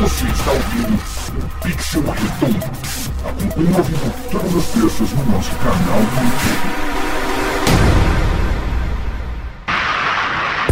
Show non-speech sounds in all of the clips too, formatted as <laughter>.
Você está ouvindo o Pixel Redondo. Acompanhe ao vivo todas as terças no nosso canal do YouTube.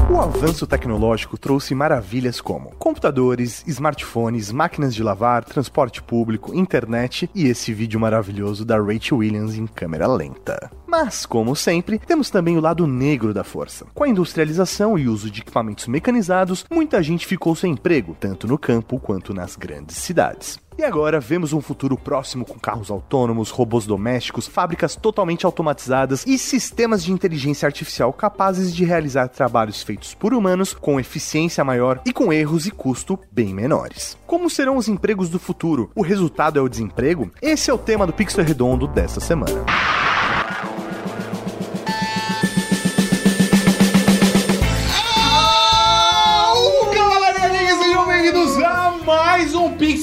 O avanço tecnológico trouxe maravilhas como computadores, smartphones, máquinas de lavar, transporte público, internet e esse vídeo maravilhoso da Rachel Williams em câmera lenta. Mas, como sempre, temos também o lado negro da força. Com a industrialização e uso de equipamentos mecanizados, muita gente ficou sem emprego, tanto no campo quanto nas grandes cidades. E agora vemos um futuro próximo com carros autônomos, robôs domésticos, fábricas totalmente automatizadas e sistemas de inteligência artificial capazes de realizar trabalhos feitos por humanos com eficiência maior e com erros e custo bem menores. Como serão os empregos do futuro? O resultado é o desemprego? Esse é o tema do Pixel Redondo dessa semana.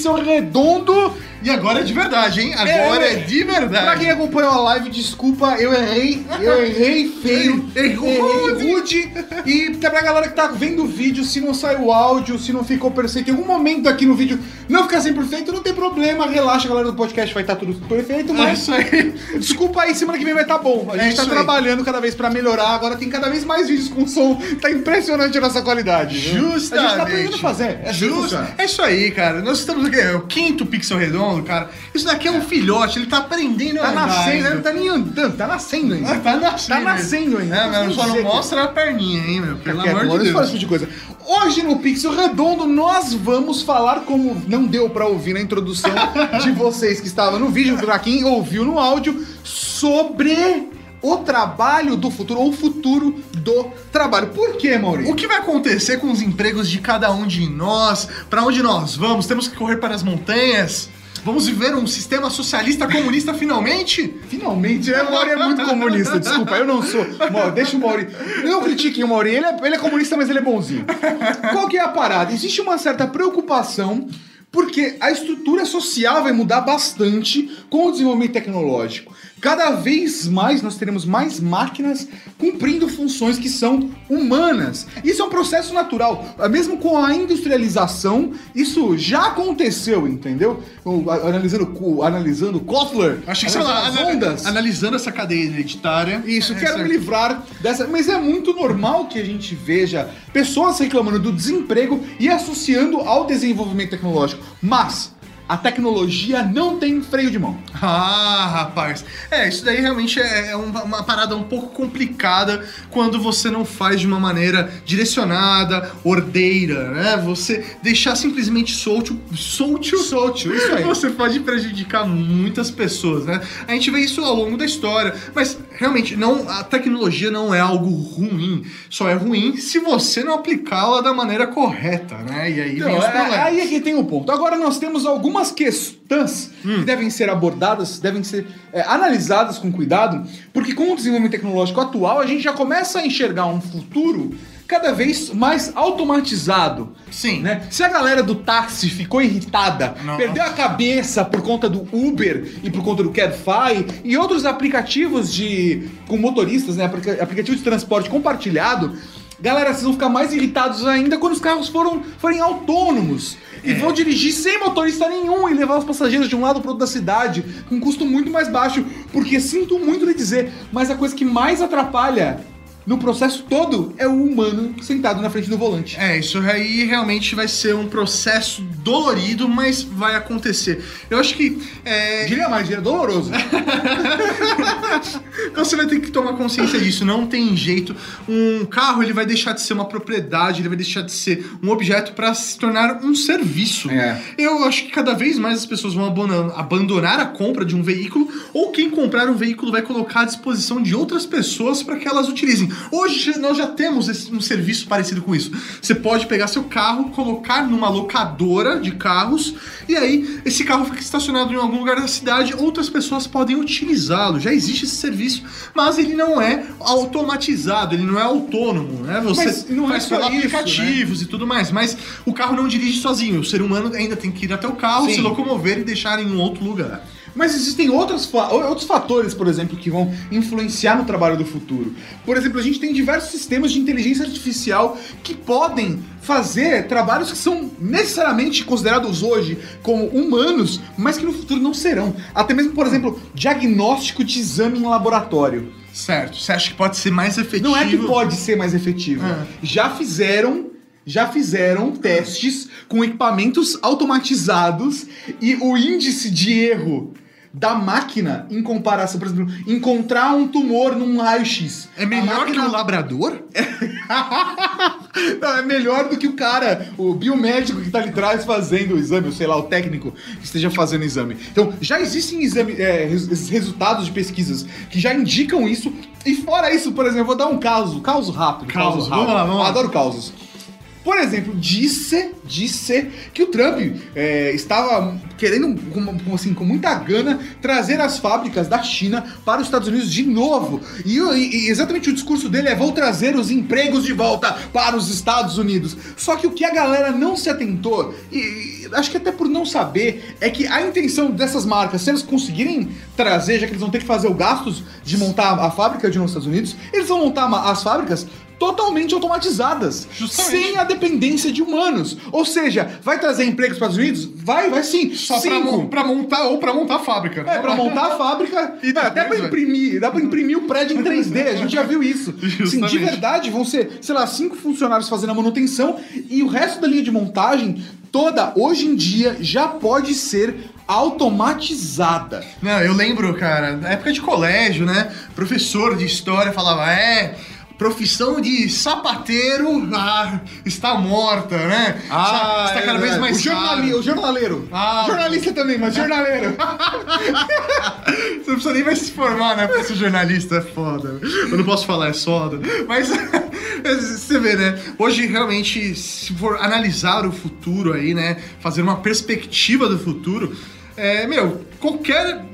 Pixel Redondo. E agora é de verdade, hein? Agora é, de verdade. Pra quem acompanhou a live, desculpa, eu errei, eu errei feio, <laughs> errei rude. E pra galera que tá vendo o vídeo, se não saiu o áudio, se não ficou perfeito, em algum momento aqui no vídeo não ficar 100%, não tem problema, relaxa, galera do podcast vai estar tudo perfeito, É mas isso aí. desculpa aí, semana que vem vai estar bom. A É gente tá isso aí. trabalhando cada vez pra melhorar, agora tem cada vez mais vídeos com som, tá impressionante a nossa qualidade. Justamente. A gente tá aprendendo a fazer, é funciona. É isso aí, cara. Nós estamos aqui, é o quinto Pixel Redondo, cara. Isso daqui é um filhote, ele tá aprendendo Tá a andar nascendo, ainda. não tá nem andando, tá nascendo ainda. Tá nascendo. Tá nascendo ainda. É, mas só não mostra a perninha, hein, meu? Pelo amor de Deus. esse tipo de coisa. Hoje no Pixel Redondo nós vamos falar como não deu pra ouvir na introdução <laughs> de vocês que estavam no vídeo, pra quem ouviu no áudio, sobre o trabalho do futuro, ou o futuro do trabalho. Por quê, Maurício? O que vai acontecer com os empregos de cada um de nós? Pra onde nós vamos? Temos que correr para as montanhas? Vamos viver um sistema socialista comunista finalmente? Finalmente, né? O Mauri é muito comunista, desculpa, eu não sou. Deixa o Mauri. Não critiquem o Mauri, ele é, ele é comunista, mas ele é bonzinho. Qual que é a parada? Existe uma certa preocupação porque a estrutura social vai mudar bastante com o desenvolvimento tecnológico. Cada vez mais nós teremos mais máquinas cumprindo funções que são humanas. Isso é um processo natural. Mesmo com a industrialização, isso já aconteceu, entendeu? Analisando, o- analisando Kotler, Acho que, sei lá, analisando as ondas. analisando essa cadeia hereditária. Isso, É, quero me certo. livrar dessa. Mas é muito normal que a gente veja pessoas reclamando do desemprego e associando ao desenvolvimento tecnológico. Mas a tecnologia não tem freio de mão. Ah, rapaz. É, isso daí realmente é é uma, uma parada um pouco complicada quando você não faz de uma maneira direcionada, ordeira, né? Você deixar simplesmente solto, solto, Solto, isso aí. <laughs> Você pode prejudicar muitas pessoas, né? A gente vê isso ao longo da história, mas realmente não, a tecnologia não é algo ruim. Só é ruim se você não aplicá-la da maneira correta, né? E aí Então, vem os é- problemas. aí é que tem o ponto. Agora nós temos algumas questões Hum. que devem ser abordadas, devem ser é, analisadas com cuidado, porque com o desenvolvimento tecnológico atual a gente já começa a enxergar um futuro cada vez mais automatizado. Sim. Né? Se a galera do táxi ficou irritada, perdeu a cabeça por conta do Uber e por conta do Cabify e outros aplicativos de com motoristas, né, aplica- aplicativo de transporte compartilhado, galera, vocês vão ficar mais irritados ainda quando os carros foram, forem autônomos. E É. vão dirigir sem motorista nenhum e levar os passageiros de um lado pro outro da cidade com um custo muito mais baixo. Porque sinto muito lhe dizer, mas a coisa que mais atrapalha no processo todo é o humano sentado na frente do volante. É, isso aí realmente vai ser um processo dolorido, mas vai acontecer. Eu acho que é, Diria mais, diria doloroso. <laughs> você vai ter que tomar consciência disso. Não tem jeito. Um carro ele vai deixar de ser uma propriedade, ele vai deixar de ser um objeto para se tornar um serviço. É. Eu acho que cada vez mais as pessoas vão abandon- abandonar a compra de um veículo, ou quem comprar um veículo vai colocar à disposição de outras pessoas para que elas utilizem. Hoje nós já temos esse- um serviço parecido com isso. Você pode pegar seu carro, colocar numa locadora de carros, e aí esse carro fica estacionado em algum lugar da cidade, outras pessoas podem utilizá-lo. Já existe esse serviço, mas ele não é automatizado, ele não é autônomo, né? Você Mas não é faz isso, aplicativos e tudo mais, mas o carro não dirige sozinho. O ser humano ainda tem que ir até o carro, Sim. se locomover e deixar em um outro lugar. Mas existem outros, outros fatores, por exemplo, que vão influenciar no trabalho do futuro. Por exemplo, a gente tem diversos sistemas de inteligência artificial que podem fazer trabalhos que são necessariamente considerados hoje como humanos, mas que no futuro não serão. Até mesmo, por exemplo, diagnóstico de exame em laboratório. Certo. Você acha que pode ser mais efetivo? Não é que pode ser mais efetivo. Ah. Já fizeram. Já fizeram testes com equipamentos automatizados e o índice de erro da máquina em comparação, por exemplo, encontrar um tumor num raio-x. É melhor máquina- que o labrador? <laughs> Não, é melhor do que o cara, o biomédico que tá ali atrás fazendo o exame, ou sei lá, o técnico que esteja fazendo o exame. Então, já existem exame, é, res- resultados de pesquisas que já indicam isso. E fora isso, por exemplo, vou dar um caso, caso rápido. Caos, caso vamos rápido. lá, vamos lá. Adoro causos. Por exemplo, disse, disse que o Trump é, estava querendo, com, assim, com muita gana, trazer as fábricas da China para os Estados Unidos de novo. E, e- exatamente o discurso dele é: vou trazer os empregos de volta para os Estados Unidos. Só que o que a galera não se atentou, e, e acho que até por não saber, é que a intenção dessas marcas, se eles conseguirem trazer, já que eles vão ter que fazer o gastos de montar a fábrica de nos Estados Unidos, eles vão montar as fábricas totalmente automatizadas, Justamente. sem a dependência de humanos. Ou seja, vai trazer empregos para os Estados Unidos? Vai, vai sim. Só pra montar ou pra montar a fábrica. É, pra montar a fábrica. <laughs> E Vai, até vai. imprimir. Dá pra imprimir o prédio em <laughs> 3D. A gente já viu isso. Assim, de verdade, vão ser, sei lá, cinco funcionários fazendo a manutenção e o resto da linha de montagem toda, hoje em dia, já pode ser automatizada. Não, eu lembro, cara, na época de colégio, né? Professor de história falava, é. Profissão de sapateiro ah, está morta, né? está, está cada vez mais é, o, jornali o jornaleiro. Ah, Jornalista também, mas jornaleiro. <laughs> Você não precisa nem mais se formar, né? Pra ser jornalista é foda. Eu não posso falar, é soda. <laughs> Mas você vê, né? Hoje, realmente, se for analisar o futuro aí, né? Fazer uma perspectiva do futuro. É, meu, qualquer.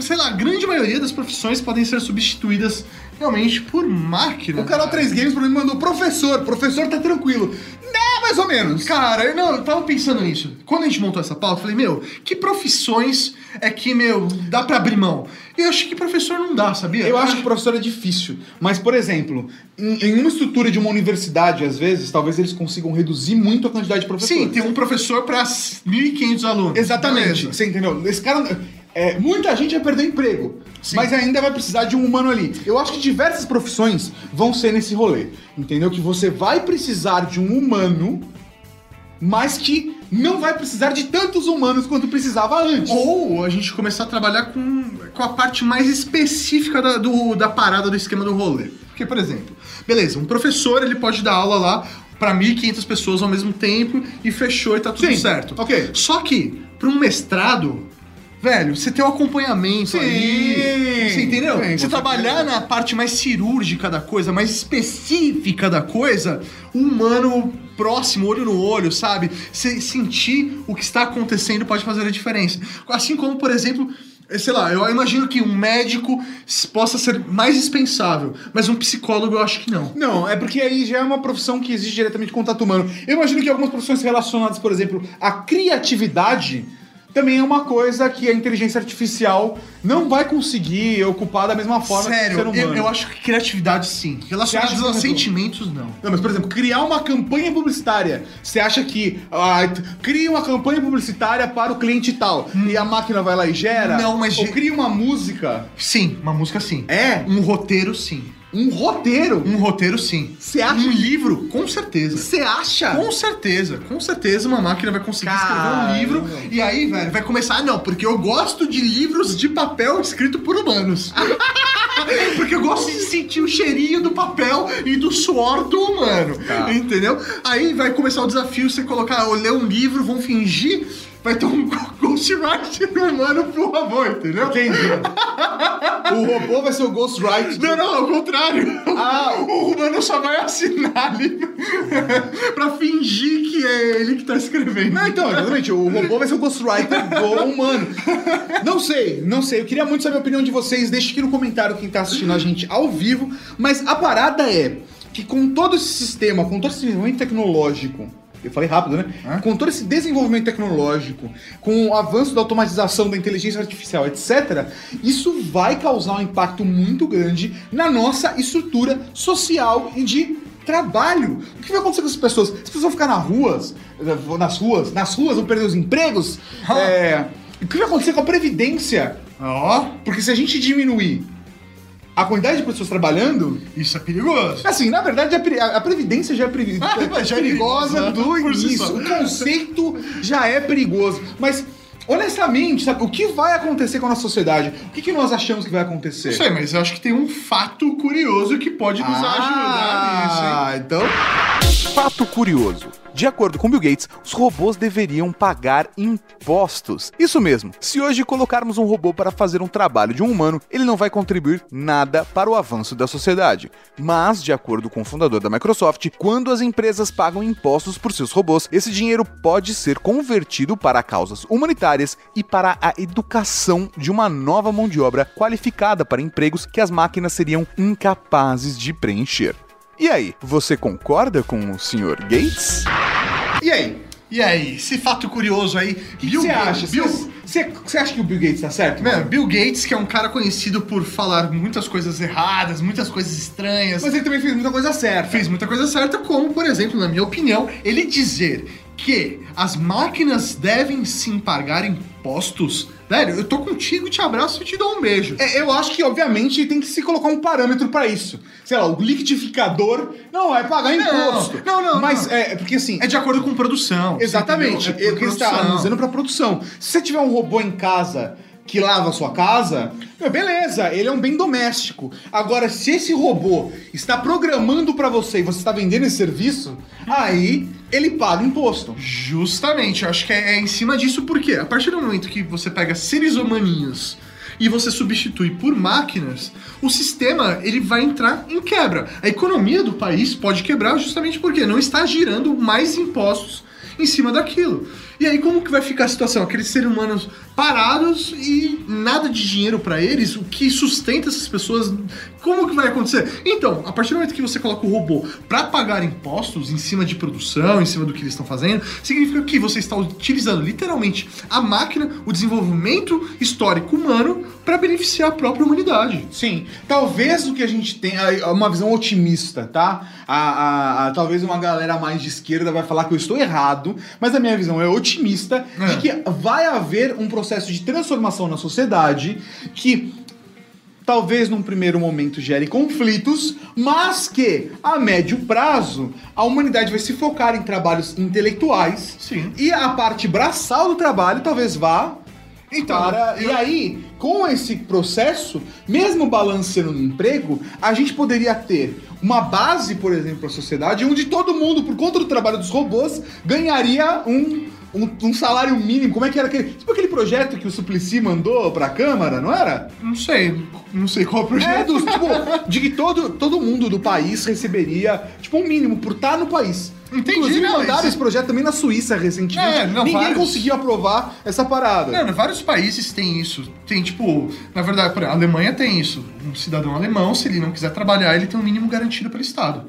Sei lá, a grande maioria das profissões podem ser substituídas realmente por máquina. o canal 3 Games mim mandou professor. Professor tá tranquilo. Né, mais ou menos. Cara, eu, não, eu tava pensando nisso. Quando a gente montou essa pauta, eu falei, meu, que profissões é que, meu, dá pra abrir mão? Eu acho que professor não dá, sabia? Eu acho que professor é difícil. Mas, por exemplo, em, em uma estrutura de uma universidade, às vezes, talvez eles consigam reduzir muito a quantidade de professores. Sim, tem um professor pra 1.500 alunos. Exatamente. Beleza. Você entendeu? Esse cara. É, muita gente vai perder emprego. Sim. Mas ainda vai precisar de um humano ali. Eu acho que diversas profissões vão ser nesse rolê. Entendeu? Que você vai precisar de um humano, mas que não vai precisar de tantos humanos quanto precisava antes. Ou a gente começar a trabalhar com, com a parte mais específica da, do- da parada do esquema do rolê. Porque, por exemplo, beleza, um professor ele pode dar aula lá pra 1.500 pessoas ao mesmo tempo e fechou e tá tudo Sim, certo. ok. Só que, pra um mestrado, velho, você tem um acompanhamento Sim, ali. Você entendeu? você trabalhar na parte mais cirúrgica da coisa, mais específica da coisa, o humano próximo, olho no olho, sabe? Você sentir o que está acontecendo pode fazer a diferença. Assim como, por exemplo, eh, sei lá, eu imagino que um médico possa ser mais dispensável, mas um psicólogo eu acho que não. Não, é porque aí já é uma profissão que exige diretamente contato humano. Eu imagino que algumas profissões relacionadas, por exemplo, à criatividade, também é uma coisa que a inteligência artificial não vai conseguir ocupar da mesma forma que o ser Sério, humano. eu, eu acho que criatividade sim. Relacionados Você acha, a por exemplo, sentimentos, não. Não, mas por exemplo, criar uma campanha publicitária. Você acha que ah, cria uma campanha publicitária para o cliente tal e a máquina vai lá e gera? Não, mas Ou cria uma música. Sim, uma música sim. É Um roteiro sim. Um roteiro. Um roteiro sim. Você acha? Um livro, com certeza. Você acha? Com certeza, com certeza uma máquina vai conseguir escrever um Caramba. livro e aí, velho, vai começar, ah, não, porque eu gosto de livros de papel escrito por humanos. <laughs> porque eu gosto de sentir o cheirinho do papel e do suor do humano, Tá. entendeu? Aí vai começar o desafio, você colocar, ou ler um livro, vão fingir, vai ter um <laughs> ghostwriter humano pro robô, entendeu? Entendi. o robô vai ser o Ghostwriter. Não, não, ao contrário. Ah. o humano só vai assinar ali <laughs> pra fingir que é ele que tá escrevendo. Não, então, exatamente. O robô vai ser o Ghostwriter do humano. Não sei, não sei. Eu queria muito saber a opinião de vocês. Deixa aqui no comentário quem tá assistindo a gente ao vivo. Mas a parada é que com todo esse sistema, com todo esse desenvolvimento tecnológico, eu falei rápido, né? Hã? Com todo esse desenvolvimento tecnológico, com o avanço da automatização, da inteligência artificial, etc., isso vai causar um impacto muito grande na nossa estrutura social e de trabalho. O que vai acontecer com essas pessoas? As pessoas vão ficar nas ruas, nas ruas, nas ruas vão perder os empregos. É, o que vai acontecer com a previdência? Ó, Porque se a gente diminuir a quantidade de pessoas trabalhando, isso é perigoso. Assim, na verdade, a, pre- a- Previdência já é, previ- Ah, já é perigosa do por si início. O conceito já é perigoso. Mas, honestamente, sabe, o que vai acontecer com a nossa sociedade? O que, que nós achamos que vai acontecer? Não sei, mas eu acho que tem um fato curioso que pode nos ajudar nisso? Ah, então. Fato curioso. De acordo com Bill Gates, os robôs deveriam pagar impostos. Isso mesmo. Se hoje colocarmos um robô para fazer um trabalho de um humano, ele não vai contribuir nada para o avanço da sociedade. Mas, de acordo com o fundador da Microsoft, quando as empresas pagam impostos por seus robôs, esse dinheiro pode ser convertido para causas humanitárias e para a educação de uma nova mão de obra qualificada para empregos que as máquinas seriam incapazes de preencher. E aí, você concorda com o Sr. Gates? E aí? E aí, esse fato curioso aí, O que você acha? Bill, Você- Você acha que o Bill Gates tá certo? Meu, mano? Bill Gates, que é um cara conhecido por falar muitas coisas erradas, muitas coisas estranhas, Mas ele também fez muita coisa certa. fez muita coisa certa, como, por exemplo, na minha opinião, ele dizer que as máquinas devem sim pagar impostos. Velho, eu tô contigo, te abraço e te dou um beijo. É, eu acho que, obviamente, tem que se colocar um parâmetro pra isso. Sei lá, o liquidificador não vai pagar Não, imposto. não, não, Mas não. é porque assim. É de acordo com produção. Exatamente. É porque você está analisando pra produção. Se você tiver um robô em casa que lava a sua casa, beleza, ele é um bem doméstico. Agora, se esse robô está programando pra você e você está vendendo esse serviço, aí ele paga imposto. Justamente, eu acho que é, é em cima disso, porque a partir do momento que você pega seres humaninhos e você substitui por máquinas, o sistema ele vai entrar em quebra. A economia do país pode quebrar justamente porque não está girando mais impostos em cima daquilo. E aí como que vai ficar a situação? Aqueles seres humanos parados e nada de dinheiro para eles, o que sustenta essas pessoas? Como que vai acontecer? Então, a partir do momento que você coloca o robô para pagar impostos em cima de produção, em cima do que eles estão fazendo, significa que você está utilizando literalmente a máquina, o desenvolvimento histórico humano para beneficiar a própria humanidade. Sim, talvez o que a gente tem uma visão otimista, tá? A, a- a- talvez uma galera mais de esquerda vai falar que eu estou errado, mas a minha visão é otimista É. de que vai haver um processo de transformação na sociedade que talvez num primeiro momento gere conflitos, mas que a médio prazo a humanidade vai se focar em trabalhos intelectuais Sim. e a parte braçal do trabalho talvez vá Então, para, eu- e aí, com esse processo, mesmo balanceando no emprego, a gente poderia ter uma base, por exemplo, para a sociedade, onde todo mundo, por conta do trabalho dos robôs, ganharia um, um, um salário mínimo. Como é que era aquele. Tipo aquele projeto que o Suplicy mandou para a Câmara, não era? Não sei, não sei qual é o É, projeto. dos, tipo, de que todo, todo mundo do país receberia, tipo, um mínimo por estar no país. Entendi, Inclusive, não, mandaram isso- esse projeto também na Suíça recentemente. É, não, Ninguém vários. conseguiu aprovar essa parada. Não, vários países têm isso. Tem, tipo, na verdade, por exemplo, a Alemanha tem isso. Um cidadão alemão, se ele não quiser trabalhar, ele tem um mínimo garantido pelo Estado.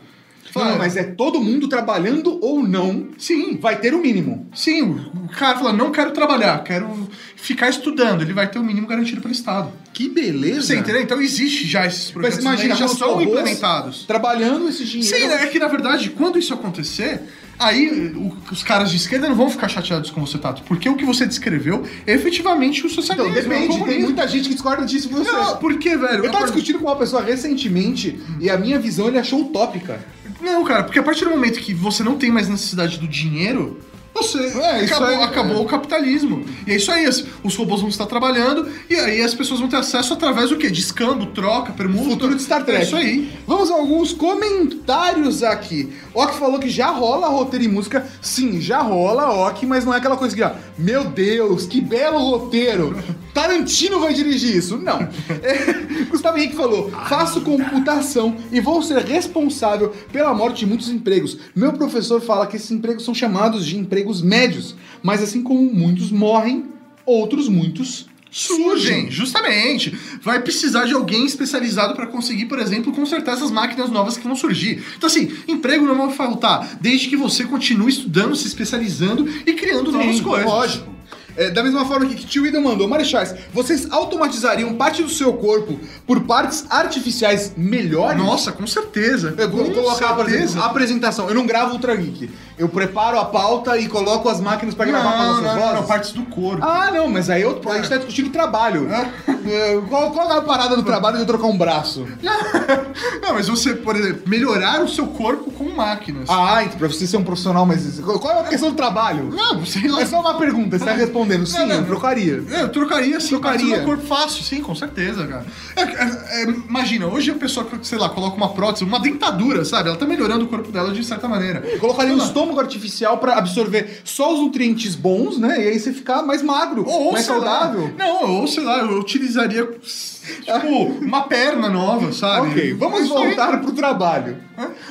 Não, mas é todo mundo trabalhando ou não, Sim, vai ter o mínimo. sim, o cara fala, não quero trabalhar, quero ficar estudando, ele vai ter o mínimo garantido pelo Estado. Que beleza. Você entendeu? Então existe já esses Mas projetos, imagina, né, já com são implementados. Trabalhando esse dinheiro. Sim, é que na verdade, quando isso acontecer, aí o- os caras de esquerda não vão ficar chateados com você, Tato, porque o que você descreveu é efetivamente o Então, socialismo. é o depende. Tem muita gente que discorda disso de você. Não, por que, velho? Eu tava A par- discutindo com uma pessoa recentemente e a minha visão ele achou utópica. Não, cara, porque a partir do momento que você não tem mais necessidade do dinheiro, você É, acabou, aí, acabou é. o capitalismo. E é isso aí, os robôs vão estar trabalhando e aí as pessoas vão ter acesso através do quê? De escambo, troca, permuta. Futuro de Star Trek. É isso aí. Vamos a alguns comentários aqui. Ok falou que já rola roteiro e música. Sim, já rola, ok, mas não é aquela coisa que, ó, meu Deus, que belo roteiro. Tarantino vai dirigir isso. Não. É, <laughs> Gustavo Henrique falou: faço computação e vou ser responsável pela morte de muitos empregos. Meu professor fala que esses empregos são chamados de empregos médios, mas assim como muitos morrem, outros muitos surgem, justamente. Vai precisar de alguém especializado para conseguir, por exemplo, consertar essas máquinas novas que vão surgir. Então, assim, emprego não vai faltar, desde que você continue estudando, se especializando e criando novas coisas. Lógico. É, da mesma forma que Tio Ida mandou, Marechais, vocês automatizariam parte do seu corpo por partes artificiais melhores? Nossa, com certeza. Eu vou com colocar, por certeza. exemplo, apresentação. Eu não gravo Ultra Geek. Eu preparo a pauta e coloco as máquinas pra gravar com as nossas não, vozes. não, partes do corpo. Ah, não, mas aí outro, a gente tá discutindo trabalho. É, qual, qual é a parada do trabalho de eu trocar um braço? <laughs> Não, mas você, por exemplo, melhorar o seu corpo com máquinas. Ah, então pra você ser um profissional, mas qual é a questão do trabalho? Não, sei lá. É só uma pergunta, você tá respondendo. Sim, Não, não, eu trocaria. É, eu trocaria sim, Trocaria. meu corpo fácil, sim, com certeza, cara. É, é, é, imagina, hoje a pessoa, sei lá, coloca uma prótese, uma dentadura, sabe? Ela tá melhorando o corpo dela de certa maneira. Eu colocaria um lá. Estômago artificial pra absorver só os nutrientes bons, né? E aí você ficar mais magro, Ou, mais sei lá, saudável. Não, ou sei lá, eu utilizaria, tipo, uma perna nova, sabe? Ok, vamos voltar pro trabalho.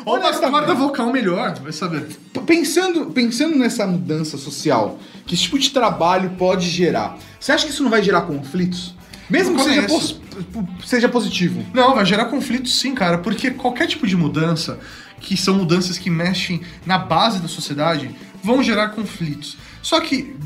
Ou uma corda vocal melhor, vai saber. Pensando, pensando nessa mudança social, que esse tipo de trabalho pode gerar, você acha que isso não vai gerar conflitos? Mesmo que seja, seja positivo. Não, vai gerar conflito sim, cara, porque qualquer tipo de mudança, que são mudanças que mexem na base da sociedade, vão gerar conflitos. Só que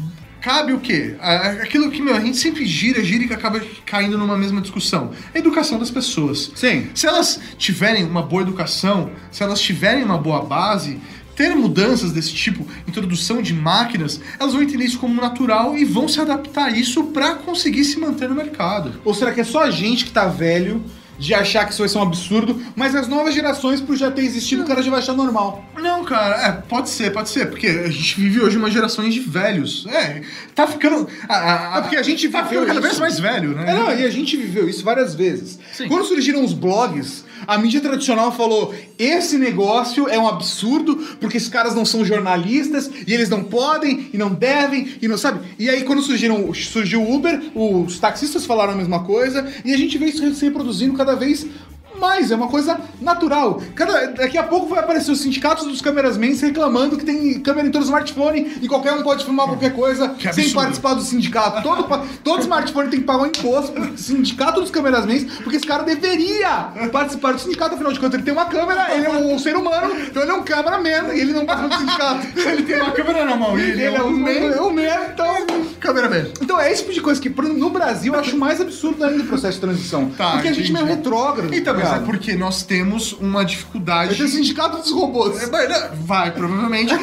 cabe o quê? Aquilo que meu, a gente sempre gira, gira e acaba caindo numa mesma discussão. A educação das pessoas. Sim. Se elas tiverem uma boa educação, se elas tiverem uma boa base, ter mudanças desse tipo, introdução de máquinas, elas vão entender isso como natural e vão se adaptar a isso para conseguir se manter no mercado. Ou será que é só a gente que tá velho de achar que isso vai ser um absurdo, mas as novas gerações, por já ter existido, o cara já vai achar normal? Não, cara, é, pode ser, pode ser, porque a gente vive hoje uma geração de velhos. É, tá ficando. A, a- É porque a gente tá viveu ficando cada vez mais velho, né? É, não, e a gente viveu isso várias vezes. Sim. Quando surgiram os blogs, a mídia tradicional falou: esse negócio é um absurdo, porque esses caras não são jornalistas e eles não podem e não devem e não sabe. E aí, quando surgiram, surgiu o Uber, os taxistas falaram a mesma coisa, e a gente vê isso se reproduzindo cada vez. mais. é uma coisa natural. Cada, daqui a pouco vai aparecer os sindicatos dos camerasmens reclamando que tem câmera em todo smartphone e qualquer um pode filmar qualquer coisa Que sem absurdo. participar do sindicato. Todo, todo smartphone tem que pagar um imposto pro sindicato dos camerasmens, porque esse cara deveria participar do sindicato, afinal de contas, ele tem uma câmera, ele é um, ser humano, então ele é um cameraman e ele não participa do sindicato. Ele tem uma câmera na mão, ele, Ele é um man, é um man, então. Câmera mesmo. Então é esse tipo de coisa que no Brasil eu acho mais absurdo ainda o processo de transição. Tá, porque a gente é entendi. retrógrado. Então, mas é porque nós temos uma dificuldade. Vai ter sindicato dos robôs. É, Vai, né? vai, provavelmente. <laughs>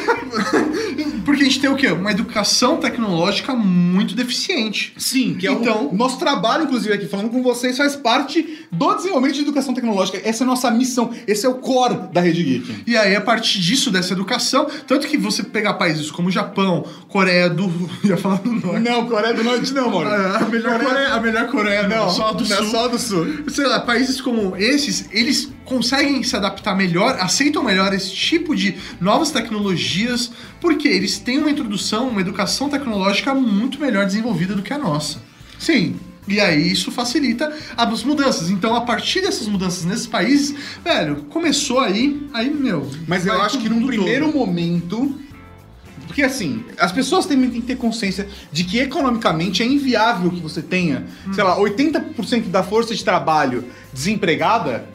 Porque a gente tem o quê? Uma educação tecnológica muito deficiente. Sim, que é Então- o nosso trabalho, inclusive, aqui falando com vocês, faz parte do desenvolvimento de educação tecnológica. Essa é a nossa missão, esse é o core da Rede Geek. E aí, a partir disso, dessa educação, tanto que você pegar países como Japão, Coreia do. <laughs> ia falar do Norte. Não, Coreia do Norte não, mano. A melhor Coreia, a melhor Coreia não, só do não é Sul. só do Sul. Sei lá, países como esses, eles conseguem se adaptar melhor, aceitam melhor esse tipo de novas tecnologias, porque eles têm uma introdução, uma educação tecnológica muito melhor desenvolvida do que a nossa. Sim. E aí isso facilita as mudanças. Então, a partir dessas mudanças nesses países, velho, começou aí, aí, meu. Mas eu acho que num todo. primeiro momento. Porque assim, as pessoas também têm que ter consciência de que economicamente é inviável que você tenha, sei lá, 80% da força de trabalho desempregada.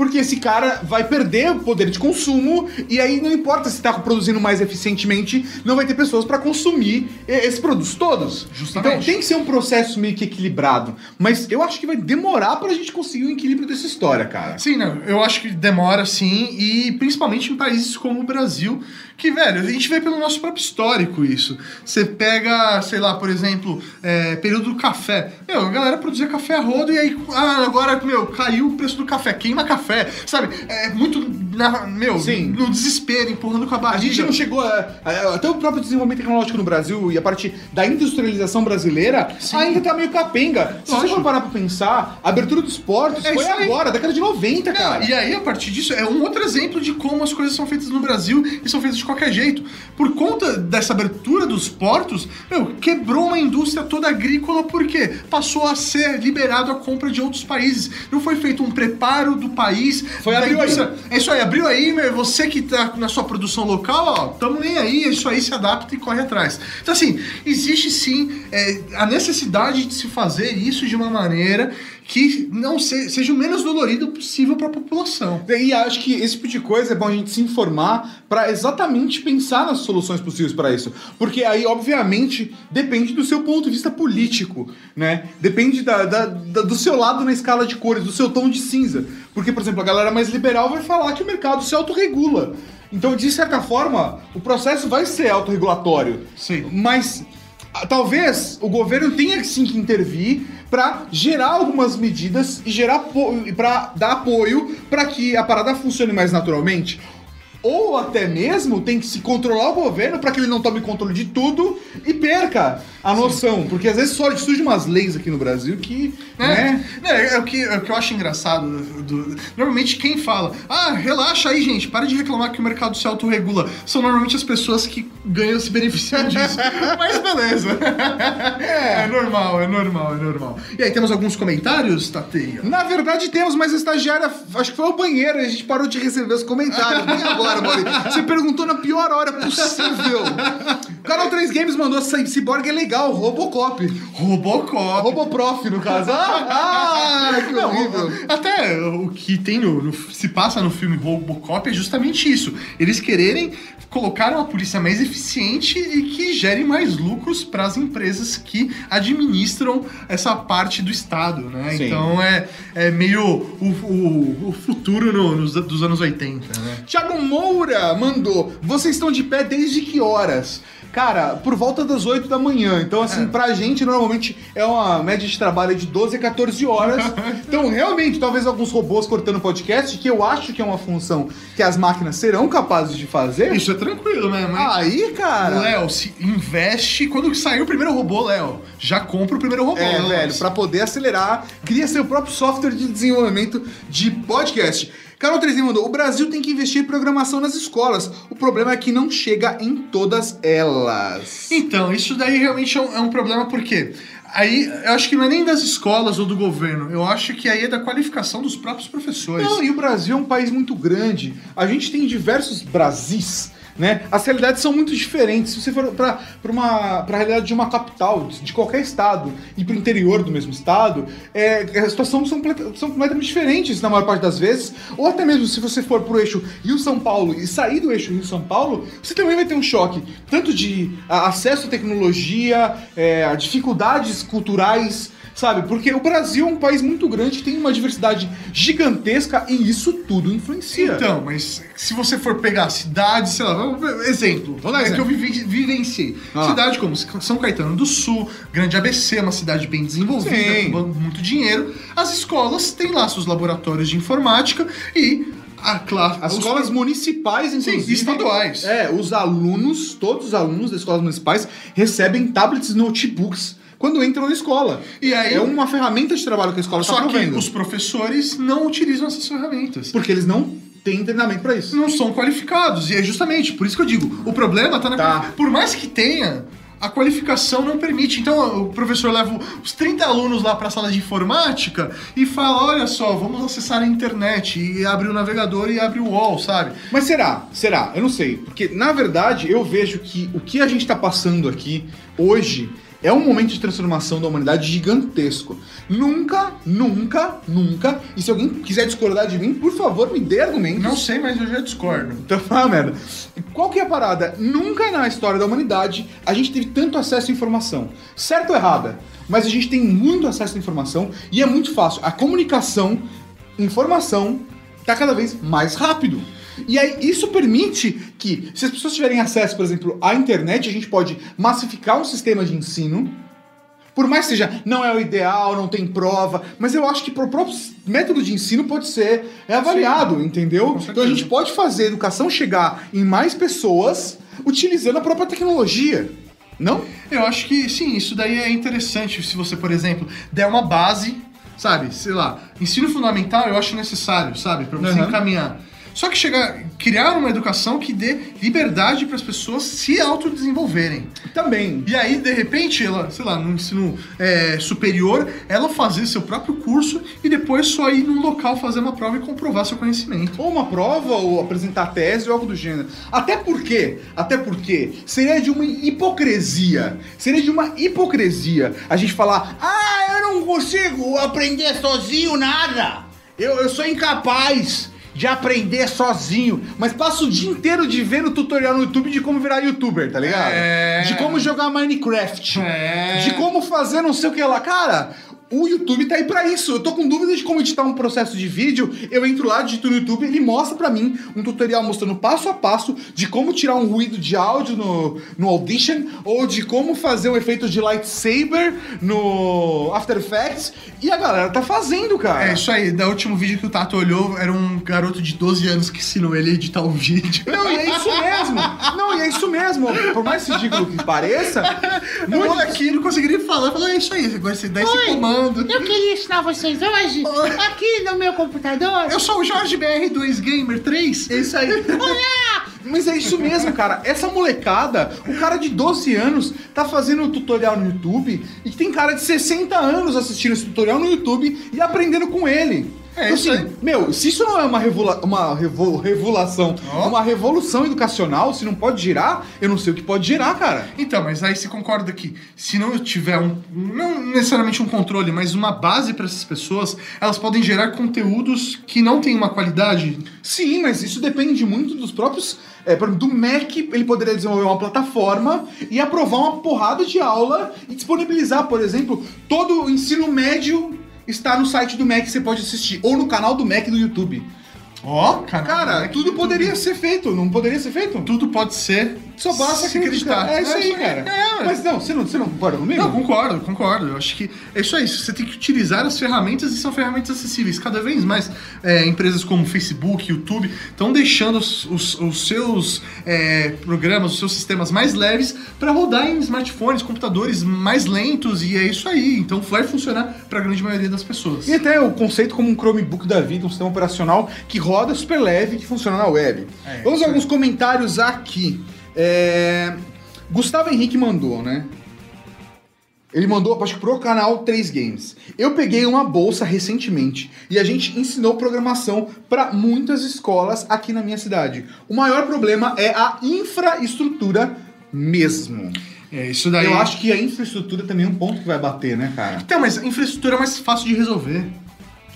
Porque esse cara vai perder o poder de consumo e aí não importa se está produzindo mais eficientemente, não vai ter pessoas para consumir e- esses produtos todos. Justamente. Então tem que ser um processo meio que equilibrado. Mas eu acho que vai demorar pra gente conseguir um equilíbrio dessa história, cara. Sim, não, eu acho que demora sim, e principalmente em países como o Brasil, que, velho, a gente vê pelo nosso próprio histórico isso. Você pega, sei lá, por exemplo, é, período do café. Meu, a galera produzia café a rodo e aí, ah, agora, meu, caiu o preço do café, queima café, sabe? É muito, na- meu, Sim. no desespero, empurrando com a A barriga. gente não chegou a, a- Até o próprio desenvolvimento tecnológico no Brasil e a parte da industrialização brasileira ainda tá meio capenga. Se você for parar pra pensar, a abertura dos portos É foi agora, década de 90, Não, cara. e aí, a partir disso, é um outro exemplo de como as coisas são feitas no Brasil e são feitas de qualquer jeito. Por conta dessa abertura dos portos, meu, quebrou uma indústria toda agrícola porque passou a ser liberado a compra de outros países. Não foi feito um preparo do país. Foi da abriu aí. É isso aí, aí, abriu aí, meu, você que tá na sua produção local, ó, tamo nem aí, isso aí se adapta e corre atrás. Então, assim, existe sim é, a necessidade de se fazer isso de uma maneira que não se, seja o menos dolorido possível para a população. E acho que esse tipo de coisa é bom a gente se informar para exatamente pensar nas soluções possíveis para isso. Porque aí, obviamente, depende do seu ponto de vista político, né? Depende da, da- da- do seu lado na escala de cores, do seu tom de cinza. Porque, por exemplo, a galera mais liberal vai falar que o mercado se autorregula. Então, de certa forma, o processo vai ser autorregulatório. Sim. Mas talvez o governo tenha sim que intervir para gerar algumas medidas e gerar para dar apoio para que a parada funcione mais naturalmente. Ou até mesmo tem que se controlar o governo para que ele não tome controle de tudo e perca a noção. Porque às vezes só surgem umas leis aqui no Brasil que. É, Né? é, é o que, é o que eu acho engraçado. do- normalmente quem fala, ah, relaxa aí, gente, para de reclamar que o mercado se autorregula. São normalmente as pessoas que ganham, se beneficiam <laughs> disso. Mas beleza. É. normal, é normal, é normal. E aí, temos alguns comentários, Tateia? Na verdade temos, mas a estagiária, acho que foi ao banheiro, a gente parou de receber os comentários. Nem agora, Você perguntou na pior hora possível. O Canal 3 Games mandou Cyborg é legal, Robocop. Robocop. Roboprof, no caso. Ah, ah, que Não, horrível. até o que tem no, no- se passa no filme Robocop é justamente isso. Eles quererem colocar uma polícia mais eficiente e que gere mais lucros para as empresas que administram essa parte do Estado, né? Sim. Então é, é meio o, o- o futuro no- nos, dos anos 80, né? Thiago Moura mandou. Vocês estão de pé desde que horas? Cara, por volta das 8 da manhã. Então, assim, pra gente, normalmente é uma média de trabalho de 12 a 14 horas. <laughs> Então, realmente, talvez alguns robôs cortando podcast, que eu acho que é uma função que as máquinas serão capazes de fazer. Isso é tranquilo, né? Mas... Aí, cara. Léo, se investe. Quando sair o primeiro robô, Léo, já compra o primeiro robô. É, Léo. velho, pra poder acelerar, cria seu próprio software de desenvolvimento de podcast. Carol 3 mandou: o Brasil tem que investir em programação nas escolas. O problema é que não chega em todas elas. Então, isso daí realmente é um, é um problema porque aí eu acho que não é nem das escolas ou do governo, eu acho que aí é da qualificação dos próprios professores. Não, e o Brasil é um país muito grande. A gente tem diversos Brasis. Né? As realidades são muito diferentes. Se você for para pra realidade de uma capital, de qualquer estado, e para o interior do mesmo estado, é, as situações são, são completamente diferentes na maior parte das vezes. Ou até mesmo se você for para o eixo Rio-São Paulo e sair do eixo Rio-São Paulo, você também vai ter um choque, tanto de a, acesso à tecnologia, é, a dificuldades culturais, sabe? Porque o Brasil é um país muito grande, tem uma diversidade gigantesca e isso tudo influencia. Então, mas se você for pegar cidades, sei lá, vamos exemplo, Vamos dar é que eu exemplo. vivi- vivenciei. Ah. Cidade como São Caetano do Sul, Grande ABC, uma cidade bem desenvolvida, Sim. com muito dinheiro. As escolas têm lá seus laboratórios de informática e a classe. As escolas municipais, inclusive. estaduais. É, os alunos, todos os alunos das escolas municipais recebem tablets e notebooks quando entram na escola. E aí- É uma ferramenta de trabalho que a escola está Só que provendo. os professores não utilizam essas ferramentas. Porque eles não têm treinamento para isso. não são qualificados. E é justamente por isso que eu digo, o problema tá na Tá. Por mais que tenha, a qualificação não permite. Então o professor leva os 30 alunos lá para a sala de informática e fala: olha só, vamos acessar a internet. E abre o navegador e abre o UOL, sabe? Mas será? Será? Eu não sei. Porque, na verdade, eu vejo que o que a gente está passando aqui hoje é um momento de transformação da humanidade gigantesco. Nunca, nunca, nunca. E se alguém quiser discordar de mim, por favor, me dê argumentos. Não sei, mas eu já discordo. Então, <laughs> ah, merda. Qual que é a parada? Nunca na história da humanidade a gente teve tanto acesso à informação. Certo ou errada? Mas a gente tem muito acesso à informação e é muito fácil. A comunicação, informação, tá cada vez mais rápido. E aí, isso permite que, se as pessoas tiverem acesso, por exemplo, à internet, a gente pode massificar um sistema de ensino. Por mais que seja, não é o ideal, não tem prova, mas eu acho que pro próprio método de ensino pode ser é avaliado, entendeu? certeza. Então a gente pode fazer a educação chegar em mais pessoas utilizando a própria tecnologia. Não? Eu acho que sim, isso daí é interessante. Se você, por exemplo, der uma base, sabe, sei lá, ensino fundamental eu acho necessário, sabe, para você Uhum. encaminhar. Só que chegar, criar uma educação que dê liberdade para as pessoas se autodesenvolverem. Também. E aí, de repente, ela, sei lá, no ensino é, superior, ela fazer seu próprio curso e depois só ir num local fazer uma prova e comprovar seu conhecimento. Ou uma prova, ou apresentar tese, ou algo do gênero. Até porque, até porque, seria de uma hipocrisia. Seria de uma hipocrisia a gente falar, ah, eu não consigo aprender sozinho nada. Eu, eu sou incapaz de aprender sozinho, mas passo o dia inteiro de vendo tutorial no YouTube de como virar youtuber, tá ligado? É. De como jogar Minecraft. É. De como fazer não sei o que lá. Cara, o YouTube tá aí pra isso. Eu tô com dúvida de como editar um processo de vídeo. Eu entro lá, digito no YouTube, ele mostra pra mim um tutorial mostrando passo a passo de como tirar um ruído de áudio no, no Audition, ou de como fazer um efeito de lightsaber no After Effects. E a galera tá fazendo, cara. É isso aí, da último vídeo que o Tato olhou, era um garoto de 12 anos que ensinou ele a editar um vídeo. Não, e é isso mesmo. Não, e é isso mesmo. Por mais ridículo que pareça, <laughs> muito molequinho não conseguiria falar, falou, é isso aí, você dá esse Oi, comando. Eu queria ensinar vocês hoje, aqui no meu computador. Eu sou o Jorge BR2 Gamer 3. É isso aí. Olá! Mas é isso mesmo, cara. Essa molecada, o cara de 12 anos tá fazendo tutorial no YouTube e tem cara de 60 anos assistindo esse tutorial no YouTube e aprendendo com ele. É Então, isso assim, aí. meu, se isso não é uma, revula uma revo Ó. uma revolução educacional, se não pode girar, eu não sei o que pode girar, cara. Então, mas aí você concorda que se não tiver um, não necessariamente um controle, mas uma base para essas pessoas, elas podem gerar conteúdos que não têm uma qualidade? Sim, mas isso depende muito dos próprios. É, por exemplo, do Mac, ele poderia desenvolver uma plataforma e aprovar uma porrada de aula e disponibilizar, por exemplo, todo o ensino médio está no site do Mac você pode assistir, ou no canal do Mac do YouTube. Ó, cara, Cara, tudo poderia ser feito, não poderia ser feito? tudo pode ser. Só basta se acreditar. É isso aí, É, cara. é, Mas não, você não, você não concorda comigo? Não, concordo, concordo. Eu acho que é isso aí. Você tem que utilizar as ferramentas e são ferramentas acessíveis. Cada vez mais é, empresas como Facebook, YouTube estão deixando os, os- os seus é, programas, os seus sistemas mais leves para rodar em smartphones, computadores mais lentos e é isso aí. Então vai funcionar para a grande maioria das pessoas. E até o conceito como um Chromebook da vida, um sistema operacional que roda super leve e que funciona na web. É, Vamos a alguns comentários aqui. É, Gustavo Henrique mandou, né? Ele mandou, acho que pro canal 3 Games. Eu peguei uma bolsa recentemente e a gente ensinou programação para muitas escolas aqui na minha cidade. O maior problema é a infraestrutura mesmo. É, isso daí. Eu acho que a infraestrutura também é um ponto que vai bater, né, cara? Então, mas a infraestrutura é mais fácil de resolver.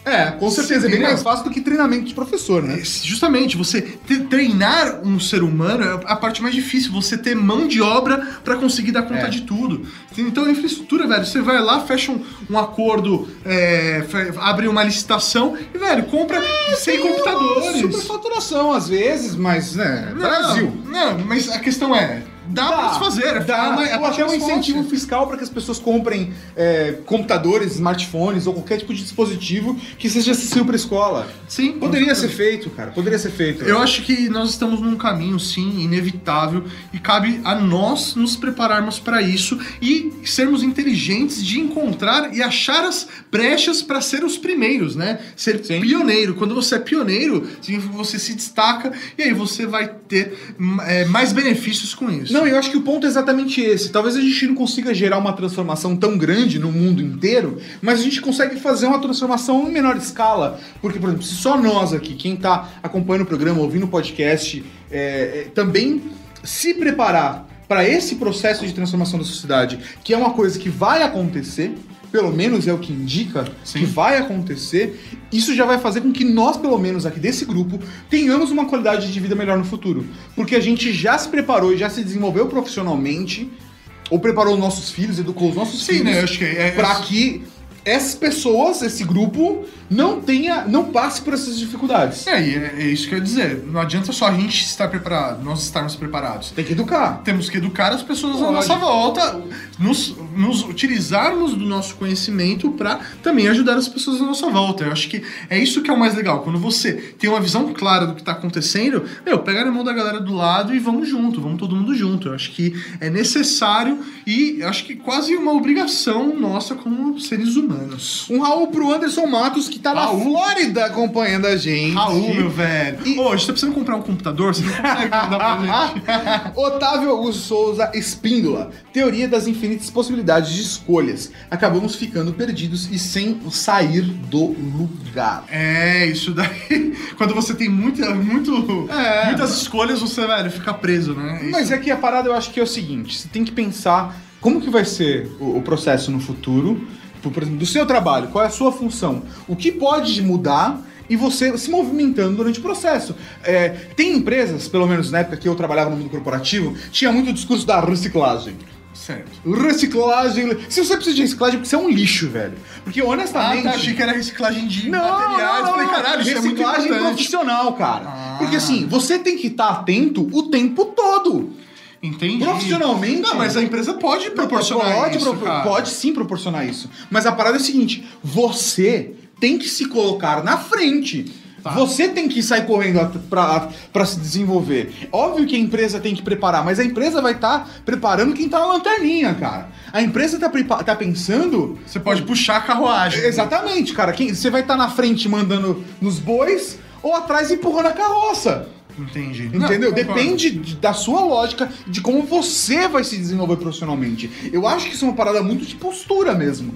É, com certeza. É bem mais fácil do que treinamento de professor, né? É, Justamente, você treinar um ser humano é a parte mais difícil. Você ter mão de obra pra conseguir dar conta É. de tudo. Então, a infraestrutura, velho, você vai lá, fecha um, um acordo, é, abre uma licitação e, velho, compra 100 computadores. Superfaturação às vezes, mas, né, Não, Brasil. Não, mas a questão é, dá, pra se fazer. é- dá, é uma- é parte até um incentivo fácil. fiscal para que as pessoas comprem é, computadores, smartphones ou qualquer tipo de dispositivo que seja acessível para escola. Sim, Poderia ser feito, cara. Poderia ser feito. Eu acho que nós estamos num caminho, sim, inevitável, e cabe a nós nos prepararmos para isso e sermos inteligentes de encontrar e achar as brechas para ser os primeiros, né? Ser Sim. pioneiro. Quando você é pioneiro, significa que você se destaca e aí você vai ter é, mais benefícios com isso. Não, eu acho que o ponto é exatamente esse. Talvez a gente não consiga gerar uma transformação tão grande no mundo inteiro, mas a gente consegue fazer uma transformação em menor escala. Porque, por exemplo, se só nós aqui, quem tá acompanhando o programa, ouvindo o podcast, é, é, também se preparar para esse processo de transformação da sociedade, que é uma coisa que vai acontecer, pelo menos é o que indica Sim. que vai acontecer, isso já vai fazer com que nós, pelo menos aqui desse grupo, tenhamos uma qualidade de vida melhor no futuro. Porque a gente já se preparou e já se desenvolveu profissionalmente, ou preparou os nossos filhos, educou os nossos Sim, filhos, né? Acho que é, para que essas pessoas, esse grupo, não tenha, não passe por essas dificuldades. É, e é, é isso que eu ia dizer. Não adianta só a gente estar preparado, nós estarmos preparados. Tem que educar. Temos que educar as pessoas à Lógico. nossa volta, nos nos utilizarmos do nosso conhecimento para também ajudar as pessoas à nossa volta. Eu acho que é isso que é o mais legal. Quando você tem uma visão clara do que tá acontecendo, meu, pega na mão da galera do lado e vamos junto, vamos todo mundo junto. Eu acho que é necessário e eu acho que quase uma obrigação nossa como seres humanos. Um Raul pro Anderson Matos, que tá na Raul. Flórida acompanhando a gente. Raul, meu velho. E- Ô, a gente tá precisando comprar um computador, você não consegue mandar pra gente. <laughs> Otávio Augusto Souza Espíndola. Teoria das infinitas possibilidades de escolhas. Acabamos ficando perdidos e sem sair do lugar. É, isso daí. <laughs> Quando você tem muita, muito, É. muitas escolhas, você, velho, fica preso, né? Mas é que a parada eu acho que é o seguinte: você tem que pensar como que vai ser o, o processo no futuro, por por exemplo, do seu trabalho, qual é a sua função, o que pode mudar e você se movimentando durante o processo. É, tem empresas, pelo menos na época que eu trabalhava no mundo corporativo, tinha muito discurso da reciclagem. Certo. Reciclagem. Se você precisa de reciclagem, é porque você é um lixo, velho. Porque Ah, honestamente. tá, achei que era reciclagem de Não, materiais. não, não, Falei, caralho, isso é reciclagem importante. profissional, cara. Ah. Porque assim, você tem que estar atento o tempo todo. Entendi. Profissionalmente- Não, mas a empresa pode proporcionar pode, isso, pro- pode sim proporcionar isso. Mas a parada é a seguinte: você tem que se colocar na frente. Tá. Você tem que sair correndo pra se desenvolver. Óbvio que a empresa tem que preparar, mas a empresa vai estar preparando quem tá na lanterninha, cara. A empresa tá, tá pensando. Você pode puxar a carruagem. Exatamente, cara. Quem, você vai estar na frente mandando nos bois ou atrás empurrando a carroça. Entendi. Entendeu? Não. Depende de- da sua lógica, de como você vai se desenvolver profissionalmente. Eu acho que isso é uma parada muito de postura mesmo.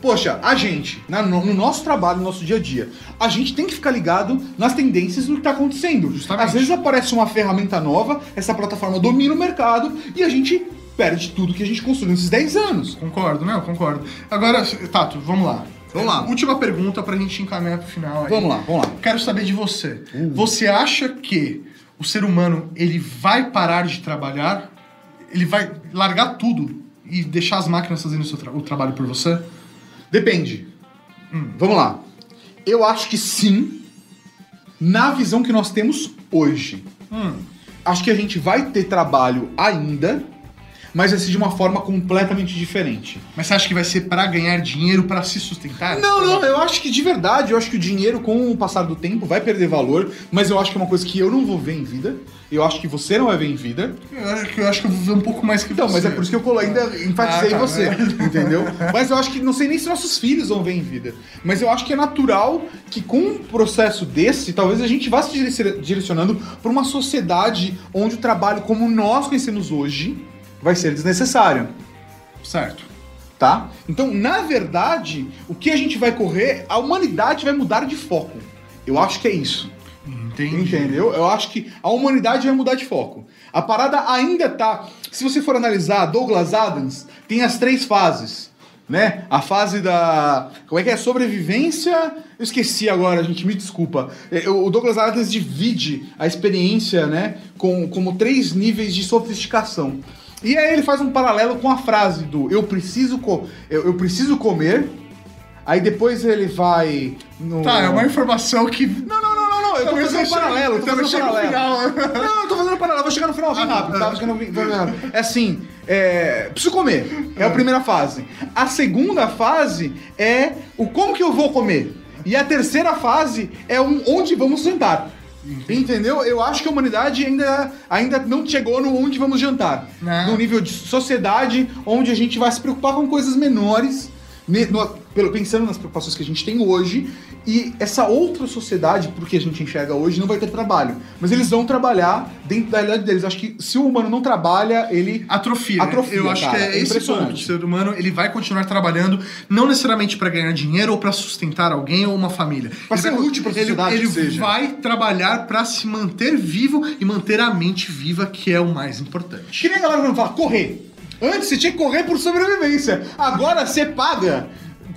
Poxa, a gente, na- no, no nosso trabalho, no nosso dia a dia, a gente tem que ficar ligado nas tendências do que está acontecendo. Justamente. Às vezes aparece uma ferramenta nova, essa plataforma domina o mercado e a gente perde tudo que a gente construiu nesses 10 anos. Concordo, não, concordo. Agora, Tato, vamos lá. Vamos lá. Última pergunta pra gente encaminhar pro final. aí. Vamos lá, vamos lá. Quero saber de você. Uh. Você acha que o ser humano ele vai parar de trabalhar? Ele vai largar tudo e deixar as máquinas fazendo o, tra- o trabalho por você? Depende. Vamos lá. Eu acho que sim, na visão que nós temos hoje. Hum. Acho que a gente vai ter trabalho ainda, mas vai ser de uma forma completamente diferente. Mas você acha que vai ser pra ganhar dinheiro, pra se sustentar? Não, não, eu acho que de verdade, eu acho que o dinheiro, com o passar do tempo, vai perder valor, mas eu acho que é uma coisa que eu não vou ver em vida. Eu acho que você não vai ver em vida. Eu acho que eu, acho que eu vou ver um pouco mais que Então, você. mas é por isso que eu colo- ainda enfatizei Ah, tá. você, <laughs> entendeu? Mas eu acho que, não sei nem se nossos filhos vão ver em vida, mas eu acho que é natural que com um processo desse, talvez a gente vá se direc- direcionando para uma sociedade onde o trabalho como nós conhecemos hoje vai ser desnecessário, Certo. tá? Então, na verdade, o que a gente vai correr, a humanidade vai mudar de foco. Eu acho que é isso. Entendi. Entendeu? Eu acho que a humanidade vai mudar de foco. A parada ainda tá. Se você for analisar Douglas Adams, tem as três fases. Né? A fase da. Como é que é? Sobrevivência. Eu esqueci agora, gente, me desculpa. É, O Douglas Adams divide a experiência, né? Com, como três níveis de sofisticação. E aí ele faz um paralelo com a frase do eu preciso, eu, eu preciso comer. Aí depois ele vai. No... Tá, é uma informação que. Não, não, não, não, não. Eu tô fazendo um paralelo. Eu tô fazendo um paralelo. Não, eu tô fazendo um paralelo. Vou chegar no final bem Ah, rápido, tá? bem- bem rápido. É assim, é, preciso comer. É a primeira fase. A segunda fase é o como que eu vou comer. E a terceira fase é um onde vamos sentar. Entendeu? Eu acho que a humanidade ainda, ainda não chegou no onde vamos jantar. Não. No nível de sociedade, onde a gente vai se preocupar com coisas menores, pelo- pensando nas preocupações que a gente tem hoje, e essa outra sociedade, porque a gente enxerga hoje, não vai ter trabalho. Mas eles vão trabalhar dentro da realidade deles. Acho que se o humano não trabalha, ele. Atrofia. né? Atrofia, Eu acho cara, que é é esse ponto. O ser humano ele vai continuar trabalhando, não necessariamente para ganhar dinheiro ou para sustentar alguém ou uma família. Ele ser vai- útil ele- sociedade, Ele, seja. vai trabalhar para se manter vivo e manter a mente viva, que é o mais importante. Que nem a galera quando fala correr. Antes você tinha que correr por sobrevivência. Agora você paga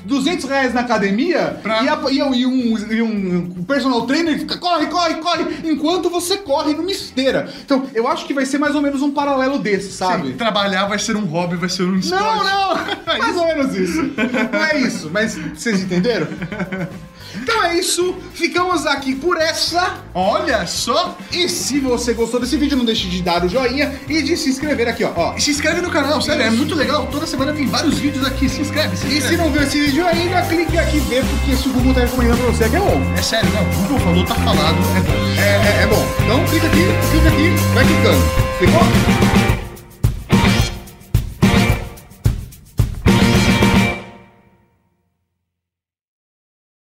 200 reais na academia Pra- e, a- e um, e um- e um personal trainer fica corre, corre, corre, enquanto você corre numa esteira. Então, eu acho que vai ser mais ou menos um paralelo desse, sabe? Sim, trabalhar vai ser um hobby, vai ser um esporte. Não, não! <laughs> mais ou menos isso. Não é isso, mas vocês entenderam? <laughs> Então é isso, ficamos aqui por essa. Olha só! E se você gostou desse vídeo, não deixe de dar o joinha e de se inscrever aqui, ó. ó. E se inscreve no canal, sério, é muito legal. Toda semana tem vários vídeos aqui. Se inscreve, se E inscreve. se não viu esse vídeo ainda, clique aqui e vê, porque se o Google tá recomendando pra você, é que é bom. É sério, não. O Google falou, tá falado, é bom. É, é, é bom. Então clica aqui, clica aqui, vai clicando. Clicou?